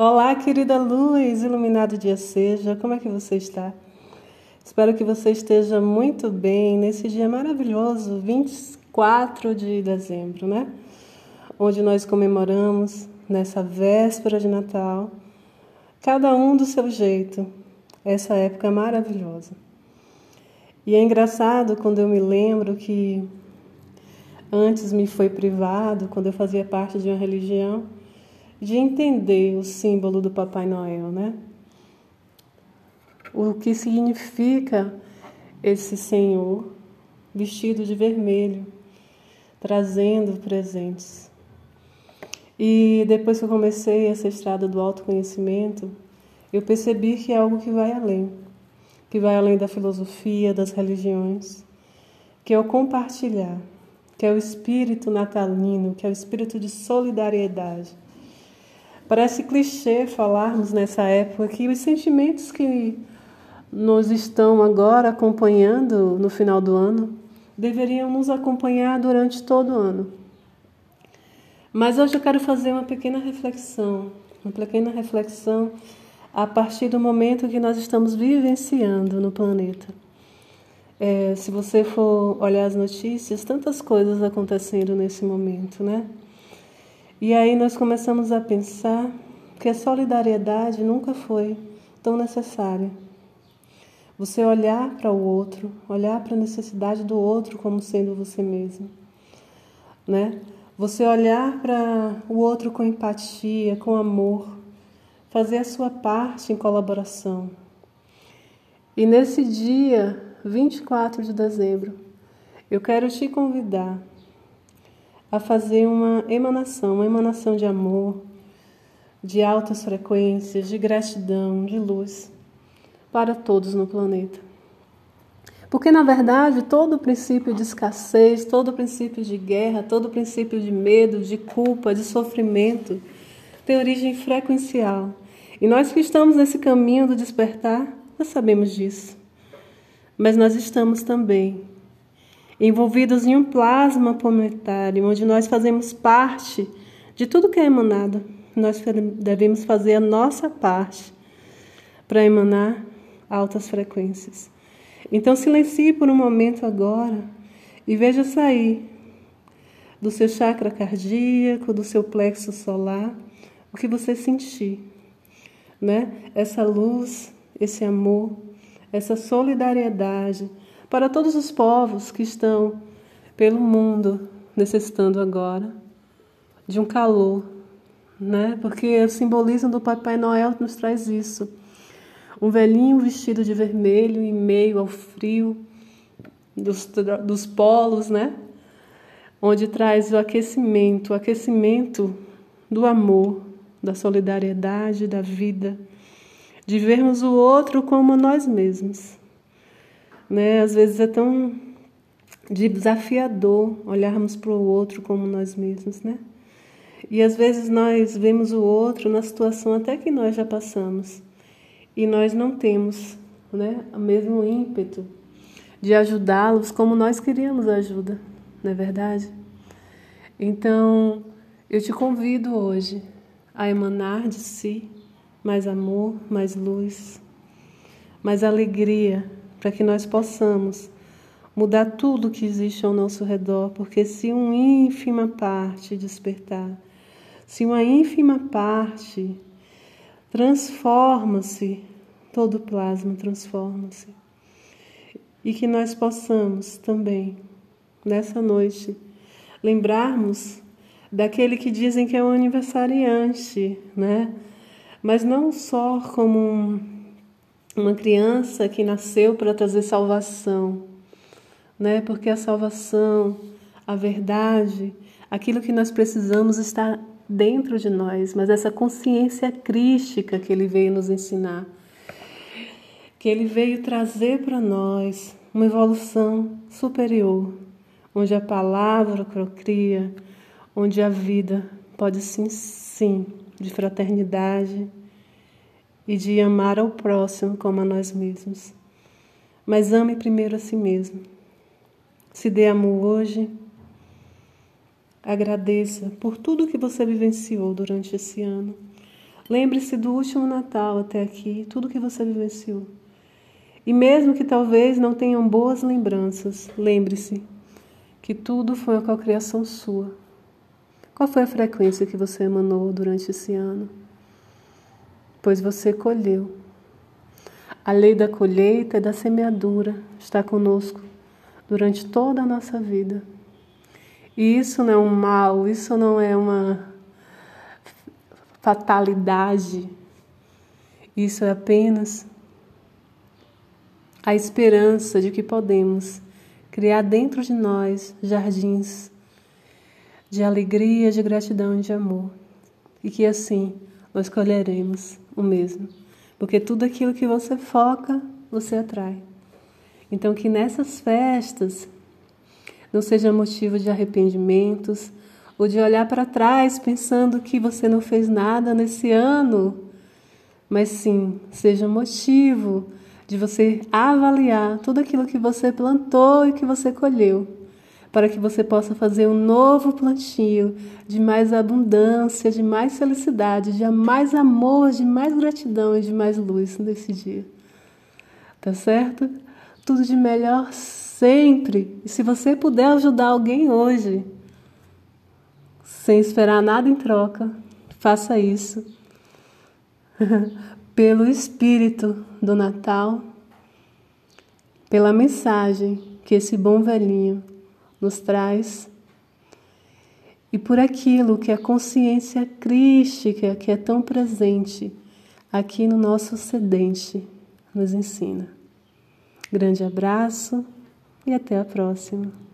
Olá, querida luz, iluminado dia seja, como é que você está? Espero que você esteja muito bem nesse dia maravilhoso, 24 de dezembro, né? Onde nós comemoramos nessa véspera de Natal, cada um do seu jeito, essa época maravilhosa. E é engraçado quando eu me lembro que antes me foi privado, quando eu fazia parte de uma religião, de entender o símbolo do Papai Noel, né? O que significa esse Senhor vestido de vermelho, trazendo presentes. E depois que eu comecei essa estrada do autoconhecimento, eu percebi que é algo que vai além, que vai além da filosofia, das religiões, que é o compartilhar, que é o espírito natalino, que é o espírito de solidariedade Parece clichê falarmos nessa época que os sentimentos que nos estão agora acompanhando no final do ano deveriam nos acompanhar durante todo o ano. Mas hoje eu quero fazer uma pequena reflexão, uma pequena reflexão a partir do momento que nós estamos vivenciando no planeta. É, se você for olhar as notícias, tantas coisas acontecendo nesse momento, né? E aí nós começamos a pensar que a solidariedade nunca foi tão necessária. Você olhar para o outro, olhar para a necessidade do outro como sendo você mesmo, né? Você olhar para o outro com empatia, com amor, fazer a sua parte em colaboração. E nesse dia, 24 de dezembro, eu quero te convidar a fazer uma emanação, uma emanação de amor, de altas frequências, de gratidão, de luz para todos no planeta. Porque, na verdade, todo o princípio de escassez, todo o princípio de guerra, todo o princípio de medo, de culpa, de sofrimento, tem origem frequencial. E nós que estamos nesse caminho do despertar, nós sabemos disso. Mas nós estamos também envolvidos em um plasma planetário, onde nós fazemos parte de tudo que é emanado. Nós devemos fazer a nossa parte para emanar altas frequências. Então, silencie por um momento agora e veja sair do seu chakra cardíaco, do seu plexo solar, o que você sentir, né? Essa luz, esse amor, essa solidariedade para todos os povos que estão pelo mundo necessitando agora de um calor, né? Porque o simbolismo do Papai Noel nos traz isso. Um velhinho vestido de vermelho em meio ao frio dos, dos polos, né? Onde traz o aquecimento, o aquecimento do amor, da solidariedade, da vida, de vermos o outro como nós mesmos né? Às vezes é tão desafiador olharmos para o outro como nós mesmos, né? E às vezes nós vemos o outro na situação até que nós já passamos e nós não temos, né, o mesmo ímpeto de ajudá-los como nós queríamos ajuda, não é verdade? Então, eu te convido hoje a emanar de si mais amor, mais luz, mais alegria para que nós possamos mudar tudo que existe ao nosso redor, porque se uma ínfima parte despertar, se uma ínfima parte transforma-se, todo o plasma transforma-se. E que nós possamos também, nessa noite, lembrarmos daquele que dizem que é um aniversariante, né? Mas não só como um uma criança que nasceu para trazer salvação, né? Porque a salvação, a verdade, aquilo que nós precisamos está dentro de nós, mas essa consciência crística que ele veio nos ensinar, que ele veio trazer para nós uma evolução superior, onde a palavra procria, onde a vida pode sim, sim, de fraternidade, e de amar ao próximo como a nós mesmos. Mas ame primeiro a si mesmo. Se dê amor hoje, agradeça por tudo que você vivenciou durante esse ano. Lembre-se do último Natal até aqui, tudo que você vivenciou. E mesmo que talvez não tenham boas lembranças, lembre-se que tudo foi uma criação sua. Qual foi a frequência que você emanou durante esse ano? Pois você colheu. A lei da colheita e da semeadura está conosco durante toda a nossa vida. E isso não é um mal, isso não é uma fatalidade. Isso é apenas a esperança de que podemos criar dentro de nós jardins de alegria, de gratidão e de amor. E que assim nós colheremos o mesmo. Porque tudo aquilo que você foca, você atrai. Então, que nessas festas não seja motivo de arrependimentos ou de olhar para trás pensando que você não fez nada nesse ano, mas sim seja motivo de você avaliar tudo aquilo que você plantou e que você colheu, para que você possa fazer um novo plantio de mais abundância, de mais felicidade, de mais amor, de mais gratidão e de mais luz nesse dia. Tá certo? Tudo de melhor sempre. E se você puder ajudar alguém hoje, sem esperar nada em troca, faça isso. pelo espírito do Natal, pela mensagem que esse bom velhinho nos traz e por aquilo que a consciência crística que é tão presente aqui no nosso Ocidente nos ensina. Grande abraço e até a próxima.